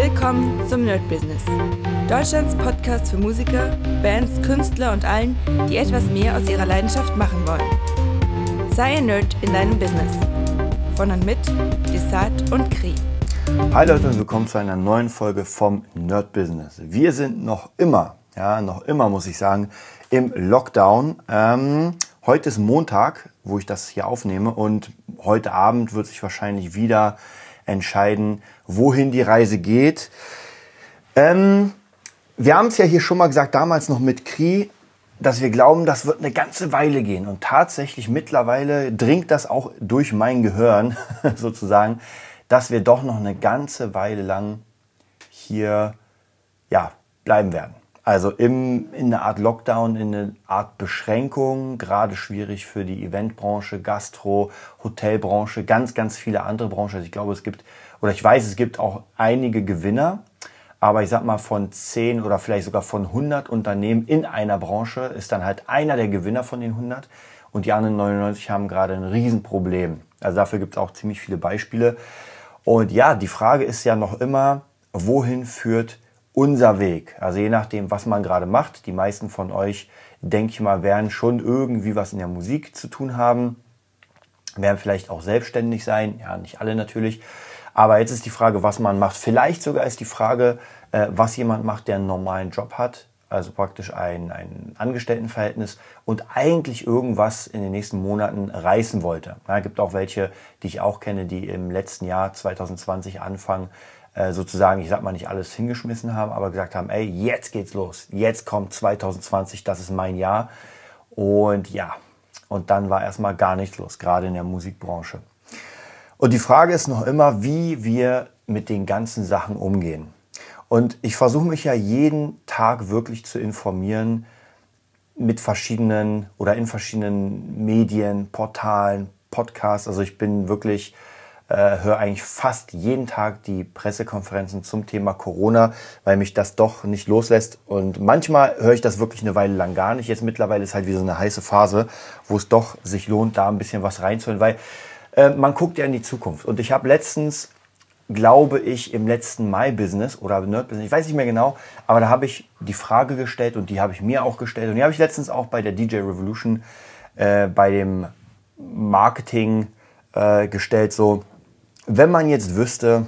Willkommen zum Nerd Business. Deutschlands Podcast für Musiker, Bands, Künstler und allen, die etwas mehr aus ihrer Leidenschaft machen wollen. Sei ein Nerd in deinem Business. Von und mit Desart und Kri. Hi Leute und willkommen zu einer neuen Folge vom Nerd Business. Wir sind noch immer, ja, noch immer muss ich sagen, im Lockdown. Ähm, heute ist Montag, wo ich das hier aufnehme und heute Abend wird sich wahrscheinlich wieder entscheiden, wohin die Reise geht. Ähm, wir haben es ja hier schon mal gesagt, damals noch mit Kri, dass wir glauben, das wird eine ganze Weile gehen. Und tatsächlich mittlerweile dringt das auch durch mein Gehirn sozusagen, dass wir doch noch eine ganze Weile lang hier ja, bleiben werden. Also im, in einer Art Lockdown, in einer Art Beschränkung, gerade schwierig für die Eventbranche, Gastro, Hotelbranche, ganz, ganz viele andere Branchen. Also ich glaube, es gibt, oder ich weiß, es gibt auch einige Gewinner, aber ich sag mal, von 10 oder vielleicht sogar von 100 Unternehmen in einer Branche ist dann halt einer der Gewinner von den 100 und die anderen 99 haben gerade ein Riesenproblem. Also dafür gibt es auch ziemlich viele Beispiele. Und ja, die Frage ist ja noch immer, wohin führt unser Weg. Also je nachdem, was man gerade macht. Die meisten von euch, denke ich mal, werden schon irgendwie was in der Musik zu tun haben, werden vielleicht auch selbstständig sein. Ja, nicht alle natürlich. Aber jetzt ist die Frage, was man macht. Vielleicht sogar ist die Frage, äh, was jemand macht, der einen normalen Job hat. Also praktisch ein, ein Angestelltenverhältnis und eigentlich irgendwas in den nächsten Monaten reißen wollte. Es gibt auch welche, die ich auch kenne, die im letzten Jahr 2020 anfangen, äh, sozusagen, ich sag mal, nicht alles hingeschmissen haben, aber gesagt haben, ey, jetzt geht's los. Jetzt kommt 2020, das ist mein Jahr. Und ja, und dann war erstmal gar nichts los, gerade in der Musikbranche. Und die Frage ist noch immer, wie wir mit den ganzen Sachen umgehen. Und ich versuche mich ja jeden Tag wirklich zu informieren mit verschiedenen oder in verschiedenen Medien, Portalen, Podcasts. Also ich bin wirklich äh, höre eigentlich fast jeden Tag die Pressekonferenzen zum Thema Corona, weil mich das doch nicht loslässt. Und manchmal höre ich das wirklich eine Weile lang gar nicht. Jetzt mittlerweile ist halt wieder so eine heiße Phase, wo es doch sich lohnt, da ein bisschen was reinzuholen, weil äh, man guckt ja in die Zukunft. Und ich habe letztens, glaube ich, im letzten Mai-Business oder Nerd-Business, ich weiß nicht mehr genau, aber da habe ich die Frage gestellt und die habe ich mir auch gestellt und die habe ich letztens auch bei der DJ Revolution äh, bei dem Marketing äh, gestellt, so wenn man jetzt wüsste,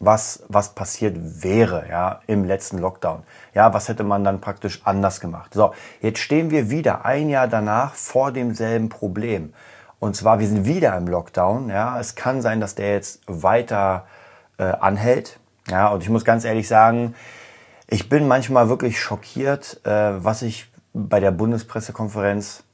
was, was passiert wäre, ja, im letzten Lockdown. Ja, was hätte man dann praktisch anders gemacht? So, jetzt stehen wir wieder ein Jahr danach vor demselben Problem. Und zwar, wir sind wieder im Lockdown, ja. Es kann sein, dass der jetzt weiter äh, anhält. Ja, und ich muss ganz ehrlich sagen, ich bin manchmal wirklich schockiert, äh, was ich bei der Bundespressekonferenz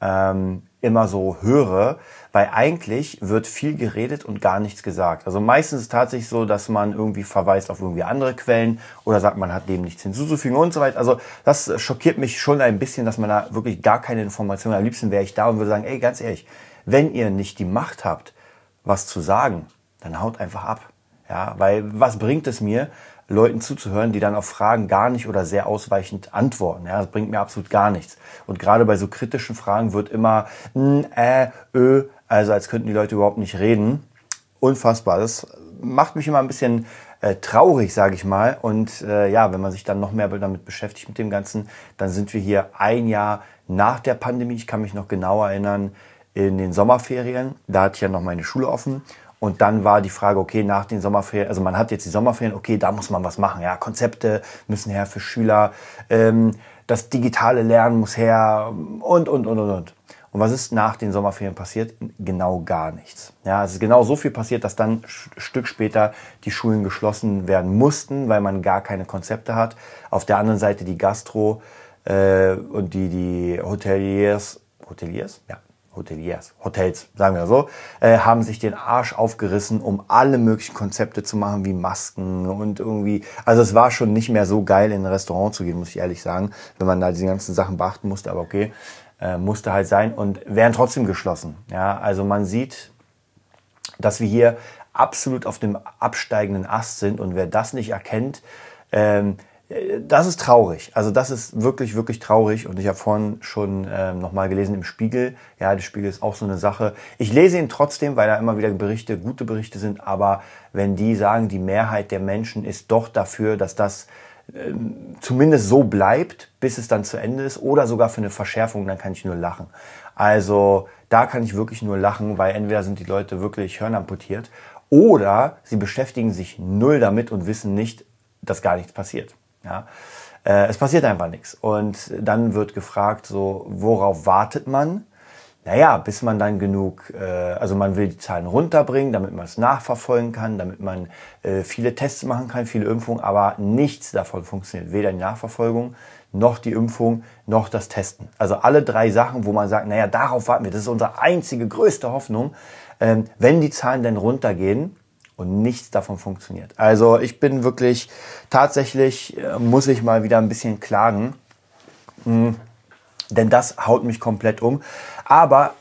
ähm, immer so höre, weil eigentlich wird viel geredet und gar nichts gesagt. Also meistens ist es tatsächlich so, dass man irgendwie verweist auf irgendwie andere Quellen oder sagt, man hat dem nichts hinzuzufügen und so weiter. Also das schockiert mich schon ein bisschen, dass man da wirklich gar keine Informationen. Am liebsten wäre ich da und würde sagen, ey, ganz ehrlich, wenn ihr nicht die Macht habt, was zu sagen, dann haut einfach ab. Ja, weil was bringt es mir, Leuten zuzuhören, die dann auf Fragen gar nicht oder sehr ausweichend antworten. Ja, das bringt mir absolut gar nichts. Und gerade bei so kritischen Fragen wird immer n, äh, ö, also als könnten die Leute überhaupt nicht reden. Unfassbar. Das macht mich immer ein bisschen äh, traurig, sage ich mal. Und äh, ja, wenn man sich dann noch mehr damit beschäftigt mit dem Ganzen, dann sind wir hier ein Jahr nach der Pandemie. Ich kann mich noch genau erinnern, in den Sommerferien. Da hatte ich ja noch meine Schule offen. Und dann war die Frage, okay, nach den Sommerferien, also man hat jetzt die Sommerferien, okay, da muss man was machen. Ja, Konzepte müssen her für Schüler, ähm, das digitale Lernen muss her und, und, und, und, und. Und was ist nach den Sommerferien passiert? Genau gar nichts. Ja, es ist genau so viel passiert, dass dann Stück später die Schulen geschlossen werden mussten, weil man gar keine Konzepte hat. Auf der anderen Seite die Gastro äh, und die, die Hoteliers, Hoteliers? Ja, Hoteliers, Hotels, sagen wir so, äh, haben sich den Arsch aufgerissen, um alle möglichen Konzepte zu machen, wie Masken und irgendwie, also es war schon nicht mehr so geil, in ein Restaurant zu gehen, muss ich ehrlich sagen, wenn man da diese ganzen Sachen beachten musste, aber okay, äh, musste halt sein und wären trotzdem geschlossen. Ja, also man sieht, dass wir hier absolut auf dem absteigenden Ast sind und wer das nicht erkennt, ähm, das ist traurig. Also das ist wirklich, wirklich traurig. Und ich habe vorhin schon ähm, nochmal gelesen im Spiegel. Ja, der Spiegel ist auch so eine Sache. Ich lese ihn trotzdem, weil da immer wieder Berichte, gute Berichte sind. Aber wenn die sagen, die Mehrheit der Menschen ist doch dafür, dass das ähm, zumindest so bleibt, bis es dann zu Ende ist oder sogar für eine Verschärfung, dann kann ich nur lachen. Also da kann ich wirklich nur lachen, weil entweder sind die Leute wirklich hörnamputiert oder sie beschäftigen sich null damit und wissen nicht, dass gar nichts passiert. Ja? Äh, es passiert einfach nichts. Und dann wird gefragt, so, worauf wartet man? Naja, bis man dann genug, äh, also man will die Zahlen runterbringen, damit man es nachverfolgen kann, damit man äh, viele Tests machen kann, viele Impfungen, aber nichts davon funktioniert. Weder die Nachverfolgung, noch die Impfung, noch das Testen. Also alle drei Sachen, wo man sagt, naja, darauf warten wir, das ist unsere einzige größte Hoffnung. Ähm, wenn die Zahlen dann runtergehen, und nichts davon funktioniert. Also ich bin wirklich, tatsächlich äh, muss ich mal wieder ein bisschen klagen, hm, denn das haut mich komplett um. Aber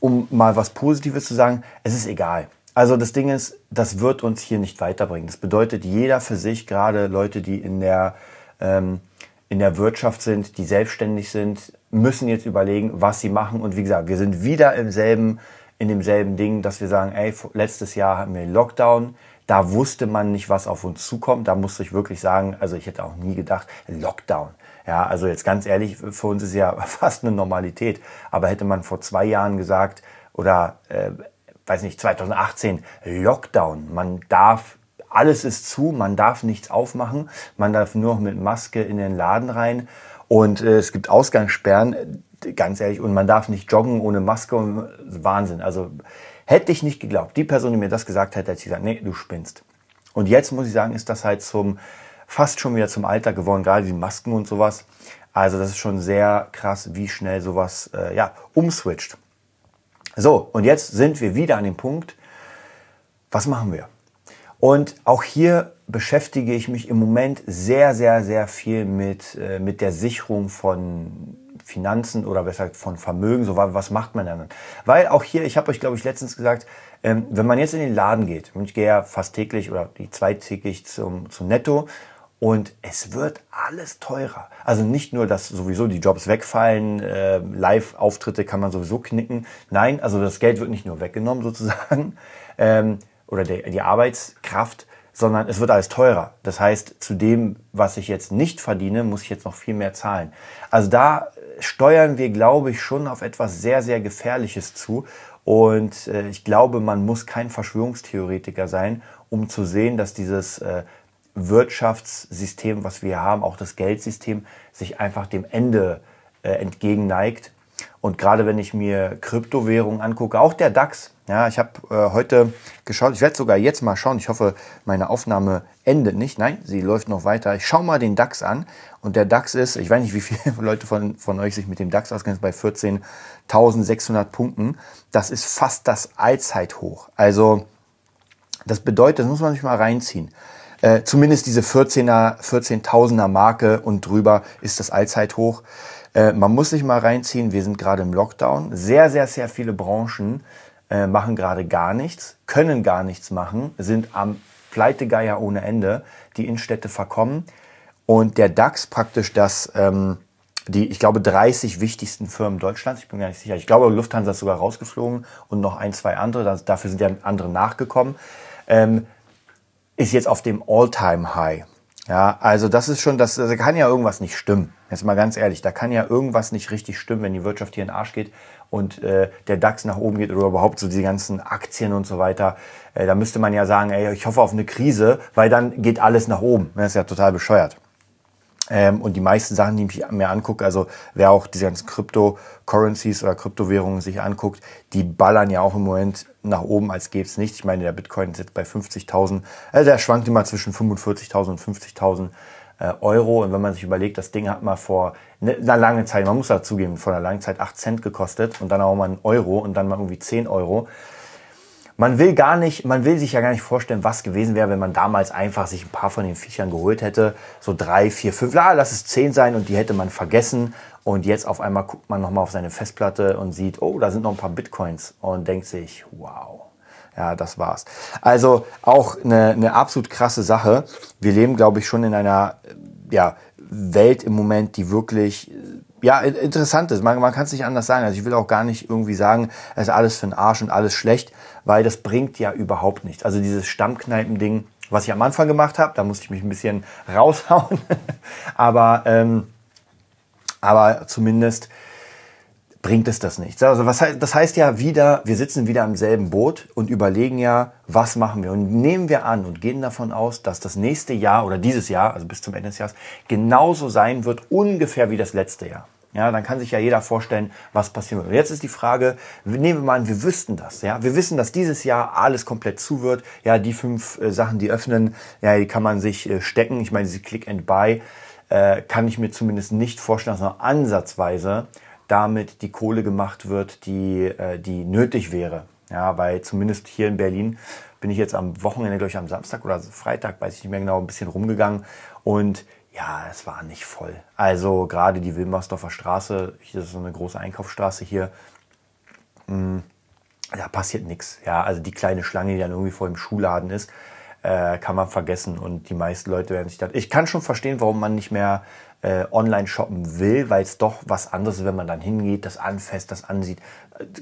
um mal was Positives zu sagen, es ist egal. Also das Ding ist, das wird uns hier nicht weiterbringen. Das bedeutet, jeder für sich, gerade Leute, die in der, ähm, in der Wirtschaft sind, die selbstständig sind, müssen jetzt überlegen, was sie machen. Und wie gesagt, wir sind wieder im selben in demselben Ding, dass wir sagen, ey, letztes Jahr hatten wir Lockdown, da wusste man nicht, was auf uns zukommt. Da musste ich wirklich sagen, also ich hätte auch nie gedacht, Lockdown. Ja, also jetzt ganz ehrlich, für uns ist ja fast eine Normalität. Aber hätte man vor zwei Jahren gesagt, oder äh, weiß nicht, 2018, Lockdown, man darf, alles ist zu, man darf nichts aufmachen, man darf nur mit Maske in den Laden rein und äh, es gibt Ausgangssperren ganz ehrlich, und man darf nicht joggen ohne Maske und Wahnsinn. Also hätte ich nicht geglaubt. Die Person, die mir das gesagt hätte, hätte ich gesagt, nee, du spinnst. Und jetzt muss ich sagen, ist das halt zum, fast schon wieder zum Alltag geworden, gerade die Masken und sowas. Also das ist schon sehr krass, wie schnell sowas, äh, ja, umswitcht. So, und jetzt sind wir wieder an dem Punkt, was machen wir? Und auch hier beschäftige ich mich im Moment sehr, sehr, sehr viel mit, äh, mit der Sicherung von Finanzen oder weshalb von Vermögen, so was macht man dann? Weil auch hier, ich habe euch glaube ich letztens gesagt, ähm, wenn man jetzt in den Laden geht, und ich gehe ja fast täglich oder die zweitägig zum, zum Netto und es wird alles teurer. Also nicht nur, dass sowieso die Jobs wegfallen, äh, Live-Auftritte kann man sowieso knicken. Nein, also das Geld wird nicht nur weggenommen sozusagen ähm, oder der, die Arbeitskraft, sondern es wird alles teurer. Das heißt, zu dem, was ich jetzt nicht verdiene, muss ich jetzt noch viel mehr zahlen. Also da steuern wir, glaube ich, schon auf etwas sehr, sehr Gefährliches zu. Und äh, ich glaube, man muss kein Verschwörungstheoretiker sein, um zu sehen, dass dieses äh, Wirtschaftssystem, was wir haben, auch das Geldsystem, sich einfach dem Ende äh, entgegenneigt. Und gerade wenn ich mir Kryptowährungen angucke, auch der DAX, ja, ich habe äh, heute geschaut, ich werde sogar jetzt mal schauen, ich hoffe, meine Aufnahme endet nicht. Nein, sie läuft noch weiter. Ich schaue mal den DAX an und der DAX ist, ich weiß nicht, wie viele Leute von, von euch sich mit dem DAX auskennen, bei 14.600 Punkten. Das ist fast das Allzeithoch. Also das bedeutet, das muss man sich mal reinziehen. Äh, zumindest diese 14er, 14.000er Marke und drüber ist das Allzeithoch. Äh, man muss sich mal reinziehen, wir sind gerade im Lockdown. Sehr, sehr, sehr viele Branchen äh, machen gerade gar nichts, können gar nichts machen, sind am Pleitegeier ohne Ende, die Innenstädte verkommen. Und der DAX praktisch das, ähm, die, ich glaube, 30 wichtigsten Firmen Deutschlands, ich bin gar nicht sicher, ich glaube, Lufthansa ist sogar rausgeflogen und noch ein, zwei andere, das, dafür sind ja andere nachgekommen, ähm, ist jetzt auf dem All-Time-High. Ja, also das ist schon, das, da kann ja irgendwas nicht stimmen. Jetzt mal ganz ehrlich, da kann ja irgendwas nicht richtig stimmen, wenn die Wirtschaft hier in den Arsch geht und äh, der DAX nach oben geht oder überhaupt so die ganzen Aktien und so weiter. Äh, da müsste man ja sagen, ey, ich hoffe auf eine Krise, weil dann geht alles nach oben. Das ist ja total bescheuert. Ähm, und die meisten Sachen, die ich mir angucke, also wer auch diese ganzen Crypto-Currencies oder Kryptowährungen sich anguckt, die ballern ja auch im Moment nach oben, als gäbe es nichts. Ich meine, der Bitcoin ist jetzt bei 50.000, also der schwankt immer zwischen 45.000 und 50.000 äh, Euro. Und wenn man sich überlegt, das Ding hat mal vor ne, einer langen Zeit, man muss dazugeben, vor einer langen Zeit 8 Cent gekostet und dann auch mal einen Euro und dann mal irgendwie 10 Euro man will gar nicht, man will sich ja gar nicht vorstellen, was gewesen wäre, wenn man damals einfach sich ein paar von den Viechern geholt hätte. So drei, vier, fünf, la, lass es zehn sein und die hätte man vergessen. Und jetzt auf einmal guckt man nochmal auf seine Festplatte und sieht, oh, da sind noch ein paar Bitcoins und denkt sich, wow. Ja, das war's. Also auch eine, eine absolut krasse Sache. Wir leben, glaube ich, schon in einer ja, Welt im Moment, die wirklich ja, interessant ist. Man, man kann es nicht anders sagen. Also ich will auch gar nicht irgendwie sagen, es ist alles für den Arsch und alles schlecht, weil das bringt ja überhaupt nichts. Also dieses Stammkneipending, was ich am Anfang gemacht habe, da musste ich mich ein bisschen raushauen. aber, ähm, aber zumindest bringt es das nichts. Also was, das heißt ja wieder, wir sitzen wieder im selben Boot und überlegen ja, was machen wir? Und nehmen wir an und gehen davon aus, dass das nächste Jahr oder dieses Jahr, also bis zum Ende des Jahres, genauso sein wird, ungefähr wie das letzte Jahr. Ja, dann kann sich ja jeder vorstellen, was passieren wird. Und jetzt ist die Frage, nehmen wir mal an, wir wüssten das. Ja, wir wissen, dass dieses Jahr alles komplett zu wird. Ja, die fünf äh, Sachen, die öffnen, ja, die kann man sich äh, stecken. Ich meine, diese Click and Buy äh, kann ich mir zumindest nicht vorstellen, dass noch ansatzweise damit die Kohle gemacht wird, die, äh, die nötig wäre. Ja, weil zumindest hier in Berlin bin ich jetzt am Wochenende, glaube ich, am Samstag oder Freitag, weiß ich nicht mehr genau, ein bisschen rumgegangen und ja, es war nicht voll. Also gerade die Wilmersdorfer Straße, hier ist so eine große Einkaufsstraße hier, mh, hm, da passiert nichts. Ja, also die kleine Schlange, die dann irgendwie vor dem Schuhladen ist, äh, kann man vergessen und die meisten Leute werden sich dann. Ich kann schon verstehen, warum man nicht mehr äh, online shoppen will, weil es doch was anderes ist, wenn man dann hingeht, das anfasst, das ansieht.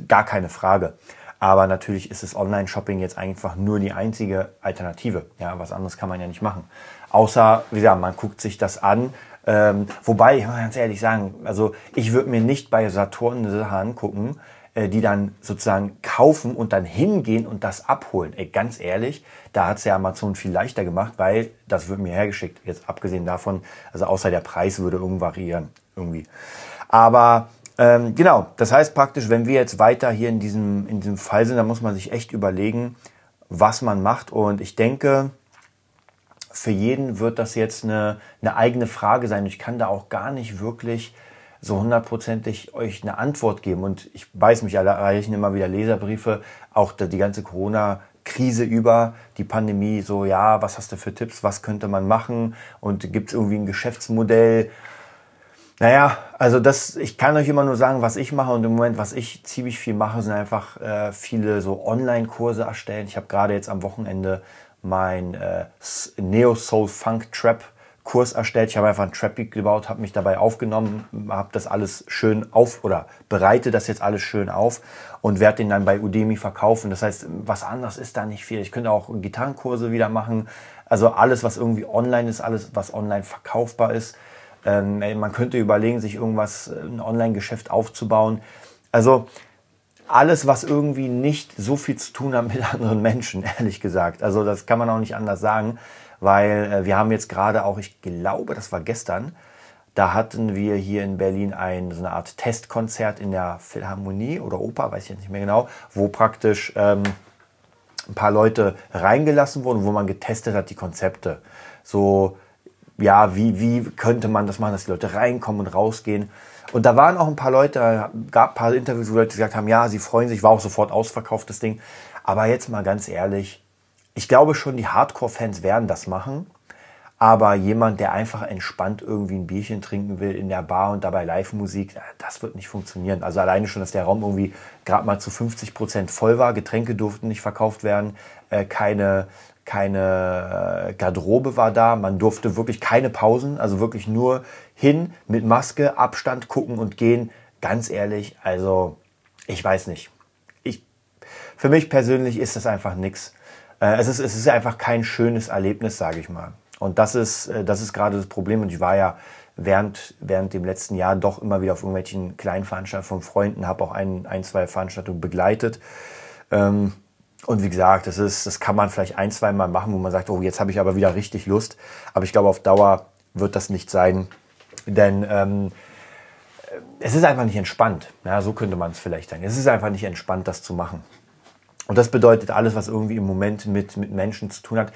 Gar keine Frage. Aber natürlich ist das Online-Shopping jetzt einfach nur die einzige Alternative. Ja, was anderes kann man ja nicht machen. Außer, wie gesagt, man guckt sich das an. Ähm, wobei, ich muss ganz ehrlich sagen, also ich würde mir nicht bei Saturn eine Sache angucken, äh, die dann sozusagen kaufen und dann hingehen und das abholen. Ey, ganz ehrlich, da hat es ja Amazon viel leichter gemacht, weil das wird mir hergeschickt. Jetzt abgesehen davon, also außer der Preis würde irgendwie variieren. Irgendwie. Aber ähm, genau, das heißt praktisch, wenn wir jetzt weiter hier in diesem, in diesem Fall sind, dann muss man sich echt überlegen, was man macht. Und ich denke, für jeden wird das jetzt eine, eine eigene Frage sein. Ich kann da auch gar nicht wirklich so hundertprozentig euch eine Antwort geben. Und ich weiß, mich alle erreichen immer wieder Leserbriefe, auch die ganze Corona-Krise über, die Pandemie, so, ja, was hast du für Tipps, was könnte man machen und gibt es irgendwie ein Geschäftsmodell? Naja, also das, ich kann euch immer nur sagen, was ich mache und im Moment, was ich ziemlich viel mache, sind einfach äh, viele so Online-Kurse erstellen. Ich habe gerade jetzt am Wochenende mein äh, Neo Soul Funk Trap Kurs erstellt. Ich habe einfach ein Trap-Beat gebaut, habe mich dabei aufgenommen, habe das alles schön auf oder bereite das jetzt alles schön auf und werde den dann bei Udemy verkaufen. Das heißt, was anderes ist da nicht viel. Ich könnte auch Gitarrenkurse wieder machen. Also alles, was irgendwie online ist, alles, was online verkaufbar ist. Ähm, man könnte überlegen, sich irgendwas, ein Online-Geschäft aufzubauen. Also alles, was irgendwie nicht so viel zu tun hat mit anderen Menschen, ehrlich gesagt. Also das kann man auch nicht anders sagen weil äh, wir haben jetzt gerade auch, ich glaube, das war gestern, da hatten wir hier in Berlin ein, so eine Art Testkonzert in der Philharmonie oder Oper, weiß ich jetzt nicht mehr genau, wo praktisch ähm, ein paar Leute reingelassen wurden, wo man getestet hat, die Konzepte. So, ja, wie, wie könnte man das machen, dass die Leute reinkommen und rausgehen. Und da waren auch ein paar Leute, gab ein paar Interviews, wo Leute gesagt haben, ja, sie freuen sich, war auch sofort ausverkauft, das Ding. Aber jetzt mal ganz ehrlich, ich glaube schon, die Hardcore-Fans werden das machen. Aber jemand, der einfach entspannt irgendwie ein Bierchen trinken will in der Bar und dabei Live-Musik, das wird nicht funktionieren. Also alleine schon, dass der Raum irgendwie gerade mal zu 50 Prozent voll war, Getränke durften nicht verkauft werden, äh, keine, keine äh, Garderobe war da, man durfte wirklich keine Pausen, also wirklich nur hin mit Maske, Abstand gucken und gehen. Ganz ehrlich, also ich weiß nicht. Ich, für mich persönlich ist das einfach nichts. Äh, es, ist, es ist einfach kein schönes Erlebnis, sage ich mal. Und das ist, äh, das ist gerade das Problem. Und ich war ja während, während dem letzten Jahr doch immer wieder auf irgendwelchen kleinen Veranstaltungen von Freunden, habe auch ein, ein, zwei Veranstaltungen begleitet. Ähm, und wie gesagt, das, ist, das kann man vielleicht ein, zwei Mal machen, wo man sagt, oh, jetzt habe ich aber wieder richtig Lust. Aber ich glaube, auf Dauer wird das nicht sein. Denn ähm, es ist einfach nicht entspannt. Ja, so könnte man es vielleicht sagen. Es ist einfach nicht entspannt, das zu machen. Und das bedeutet alles, was irgendwie im Moment mit, mit Menschen zu tun hat.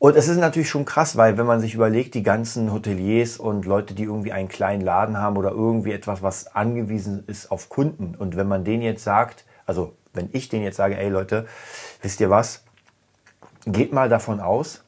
Und es ist natürlich schon krass, weil wenn man sich überlegt, die ganzen Hoteliers und Leute, die irgendwie einen kleinen Laden haben oder irgendwie etwas, was angewiesen ist auf Kunden. Und wenn man denen jetzt sagt, also wenn ich denen jetzt sage, ey Leute, wisst ihr was, geht mal davon aus,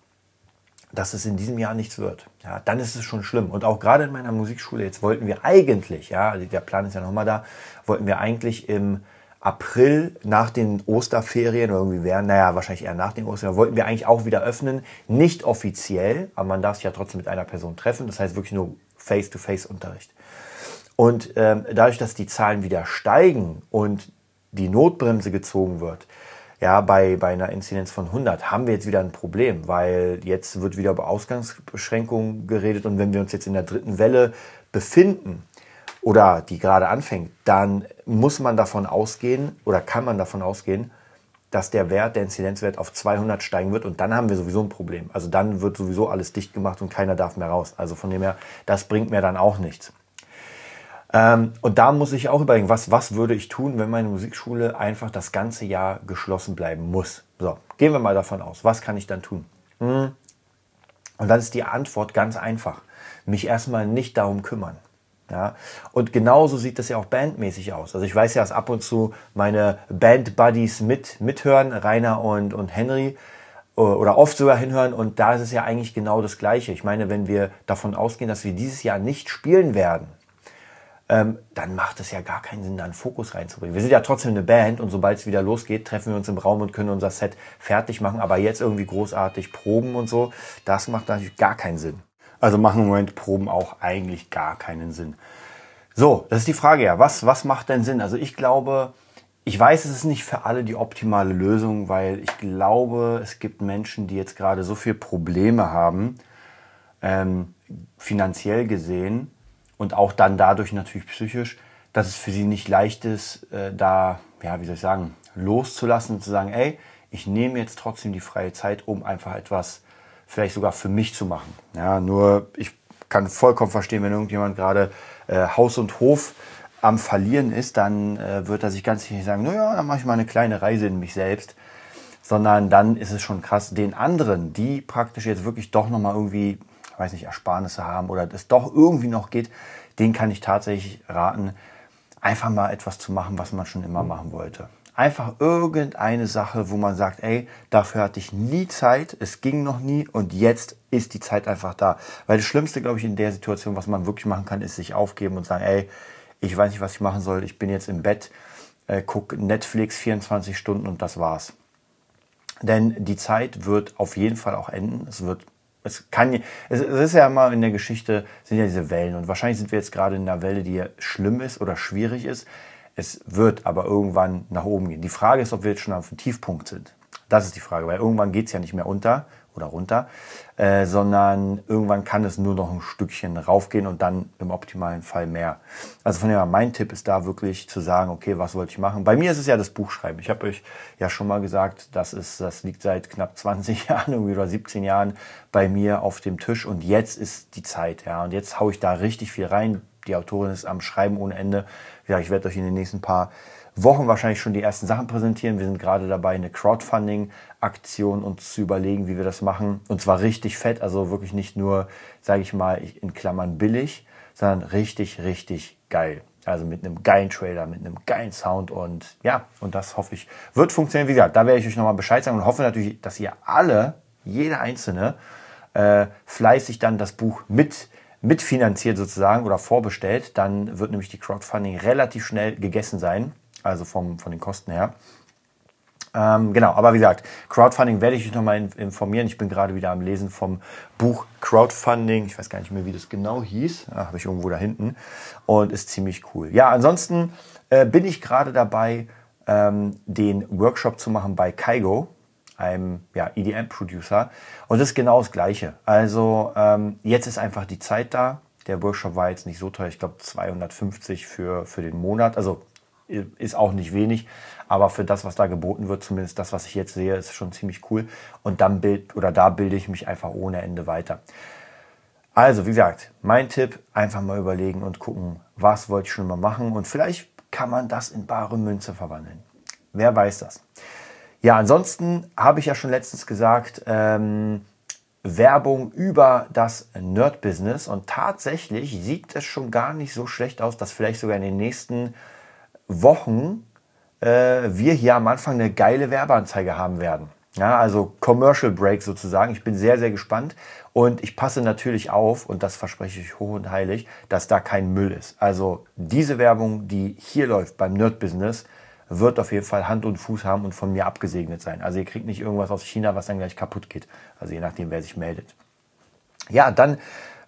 dass es in diesem Jahr nichts wird. Ja, dann ist es schon schlimm. Und auch gerade in meiner Musikschule, jetzt wollten wir eigentlich, ja, der Plan ist ja nochmal da, wollten wir eigentlich im April nach den Osterferien irgendwie wären, naja, wahrscheinlich eher nach den Osterferien, wollten wir eigentlich auch wieder öffnen. Nicht offiziell, aber man darf sich ja trotzdem mit einer Person treffen. Das heißt wirklich nur Face-to-Face-Unterricht. Und ähm, dadurch, dass die Zahlen wieder steigen und die Notbremse gezogen wird, ja, bei, bei einer Inzidenz von 100 haben wir jetzt wieder ein Problem, weil jetzt wird wieder über Ausgangsbeschränkungen geredet und wenn wir uns jetzt in der dritten Welle befinden, oder die gerade anfängt, dann muss man davon ausgehen oder kann man davon ausgehen, dass der Wert, der Inzidenzwert auf 200 steigen wird und dann haben wir sowieso ein Problem. Also dann wird sowieso alles dicht gemacht und keiner darf mehr raus. Also von dem her, das bringt mir dann auch nichts. Ähm, und da muss ich auch überlegen, was, was würde ich tun, wenn meine Musikschule einfach das ganze Jahr geschlossen bleiben muss. So, gehen wir mal davon aus. Was kann ich dann tun? Hm. Und dann ist die Antwort ganz einfach. Mich erstmal nicht darum kümmern. Ja? Und genauso sieht das ja auch bandmäßig aus. Also ich weiß ja, dass ab und zu meine Band-Buddies mit, mithören, Rainer und, und Henry, oder oft sogar hinhören. Und da ist es ja eigentlich genau das Gleiche. Ich meine, wenn wir davon ausgehen, dass wir dieses Jahr nicht spielen werden, ähm, dann macht es ja gar keinen Sinn, da einen Fokus reinzubringen. Wir sind ja trotzdem eine Band und sobald es wieder losgeht, treffen wir uns im Raum und können unser Set fertig machen. Aber jetzt irgendwie großartig proben und so, das macht natürlich gar keinen Sinn. Also machen im Moment Proben auch eigentlich gar keinen Sinn. So, das ist die Frage ja. Was, was macht denn Sinn? Also ich glaube, ich weiß, es ist nicht für alle die optimale Lösung, weil ich glaube, es gibt Menschen, die jetzt gerade so viele Probleme haben, ähm, finanziell gesehen und auch dann dadurch natürlich psychisch, dass es für sie nicht leicht ist, äh, da, ja, wie soll ich sagen, loszulassen und zu sagen, ey, ich nehme jetzt trotzdem die freie Zeit, um einfach etwas vielleicht sogar für mich zu machen. Ja, nur ich kann vollkommen verstehen, wenn irgendjemand gerade äh, Haus und Hof am Verlieren ist, dann äh, wird er sich ganz sicher sagen, naja, dann mache ich mal eine kleine Reise in mich selbst. Sondern dann ist es schon krass, den anderen, die praktisch jetzt wirklich doch nochmal irgendwie, weiß nicht, Ersparnisse haben oder es doch irgendwie noch geht, den kann ich tatsächlich raten, einfach mal etwas zu machen, was man schon immer machen wollte. Einfach irgendeine Sache, wo man sagt, ey, dafür hatte ich nie Zeit, es ging noch nie und jetzt ist die Zeit einfach da. Weil das Schlimmste, glaube ich, in der Situation, was man wirklich machen kann, ist sich aufgeben und sagen, ey, ich weiß nicht, was ich machen soll, ich bin jetzt im Bett, äh, guck Netflix 24 Stunden und das war's. Denn die Zeit wird auf jeden Fall auch enden. Es wird, es kann, es, es ist ja immer in der Geschichte, sind ja diese Wellen und wahrscheinlich sind wir jetzt gerade in einer Welle, die schlimm ist oder schwierig ist. Es wird aber irgendwann nach oben gehen. Die Frage ist, ob wir jetzt schon auf dem Tiefpunkt sind. Das ist die Frage, weil irgendwann geht es ja nicht mehr unter oder runter, äh, sondern irgendwann kann es nur noch ein Stückchen raufgehen und dann im optimalen Fall mehr. Also von daher, mein Tipp ist da wirklich zu sagen, okay, was wollte ich machen? Bei mir ist es ja das Buchschreiben. Ich habe euch ja schon mal gesagt, das, ist, das liegt seit knapp 20 Jahren irgendwie oder 17 Jahren bei mir auf dem Tisch und jetzt ist die Zeit. Ja, und jetzt haue ich da richtig viel rein. Die Autorin ist am Schreiben ohne Ende ja, ich werde euch in den nächsten paar Wochen wahrscheinlich schon die ersten Sachen präsentieren. Wir sind gerade dabei, eine Crowdfunding-Aktion uns zu überlegen, wie wir das machen. Und zwar richtig fett, also wirklich nicht nur, sage ich mal, in Klammern billig, sondern richtig, richtig geil. Also mit einem geilen Trailer, mit einem geilen Sound und ja, und das hoffe ich wird funktionieren. Wie gesagt, da werde ich euch nochmal Bescheid sagen und hoffe natürlich, dass ihr alle, jeder Einzelne, äh, fleißig dann das Buch mit mitfinanziert sozusagen oder vorbestellt, dann wird nämlich die Crowdfunding relativ schnell gegessen sein, also vom, von den Kosten her. Ähm, genau, aber wie gesagt, Crowdfunding werde ich euch nochmal informieren. Ich bin gerade wieder am Lesen vom Buch Crowdfunding. Ich weiß gar nicht mehr, wie das genau hieß. Ah, Habe ich irgendwo da hinten. Und ist ziemlich cool. Ja, ansonsten äh, bin ich gerade dabei, ähm, den Workshop zu machen bei Kaigo einem ja, EDM-Producer. Und das ist genau das Gleiche. Also ähm, jetzt ist einfach die Zeit da. Der Workshop war jetzt nicht so teuer, ich glaube 250 für, für den Monat. Also ist auch nicht wenig, aber für das, was da geboten wird, zumindest das, was ich jetzt sehe, ist schon ziemlich cool. Und dann bild oder da bilde ich mich einfach ohne Ende weiter. Also, wie gesagt, mein Tipp, einfach mal überlegen und gucken, was wollte ich schon mal machen und vielleicht kann man das in bare Münze verwandeln. Wer weiß das? Ja, ansonsten habe ich ja schon letztens gesagt, ähm, Werbung über das Nerd-Business und tatsächlich sieht es schon gar nicht so schlecht aus, dass vielleicht sogar in den nächsten Wochen äh, wir hier am Anfang eine geile Werbeanzeige haben werden. Ja, also Commercial Break sozusagen. Ich bin sehr, sehr gespannt und ich passe natürlich auf, und das verspreche ich hoch und heilig, dass da kein Müll ist. Also diese Werbung, die hier läuft beim Nerd Business, wird auf jeden Fall Hand und Fuß haben und von mir abgesegnet sein. Also ihr kriegt nicht irgendwas aus China, was dann gleich kaputt geht. Also je nachdem, wer sich meldet. Ja, dann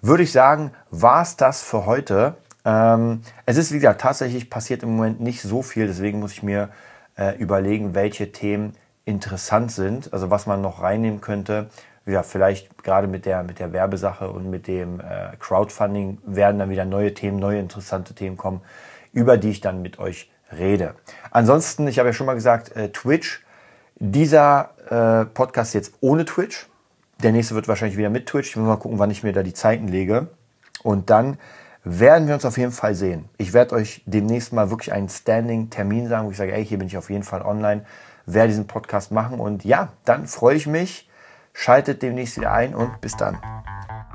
würde ich sagen, war es das für heute. Ähm, es ist, wie gesagt, tatsächlich passiert im Moment nicht so viel, deswegen muss ich mir äh, überlegen, welche Themen interessant sind, also was man noch reinnehmen könnte. Ja, vielleicht gerade mit der, mit der Werbesache und mit dem äh, Crowdfunding werden dann wieder neue Themen, neue interessante Themen kommen, über die ich dann mit euch rede. Ansonsten, ich habe ja schon mal gesagt, äh, Twitch. Dieser äh, Podcast jetzt ohne Twitch. Der nächste wird wahrscheinlich wieder mit Twitch. Ich muss mal gucken, wann ich mir da die Zeiten lege. Und dann werden wir uns auf jeden Fall sehen. Ich werde euch demnächst mal wirklich einen Standing-Termin sagen, wo ich sage, ey, hier bin ich auf jeden Fall online, werde diesen Podcast machen. Und ja, dann freue ich mich. Schaltet demnächst wieder ein und bis dann.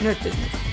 Nerd Business.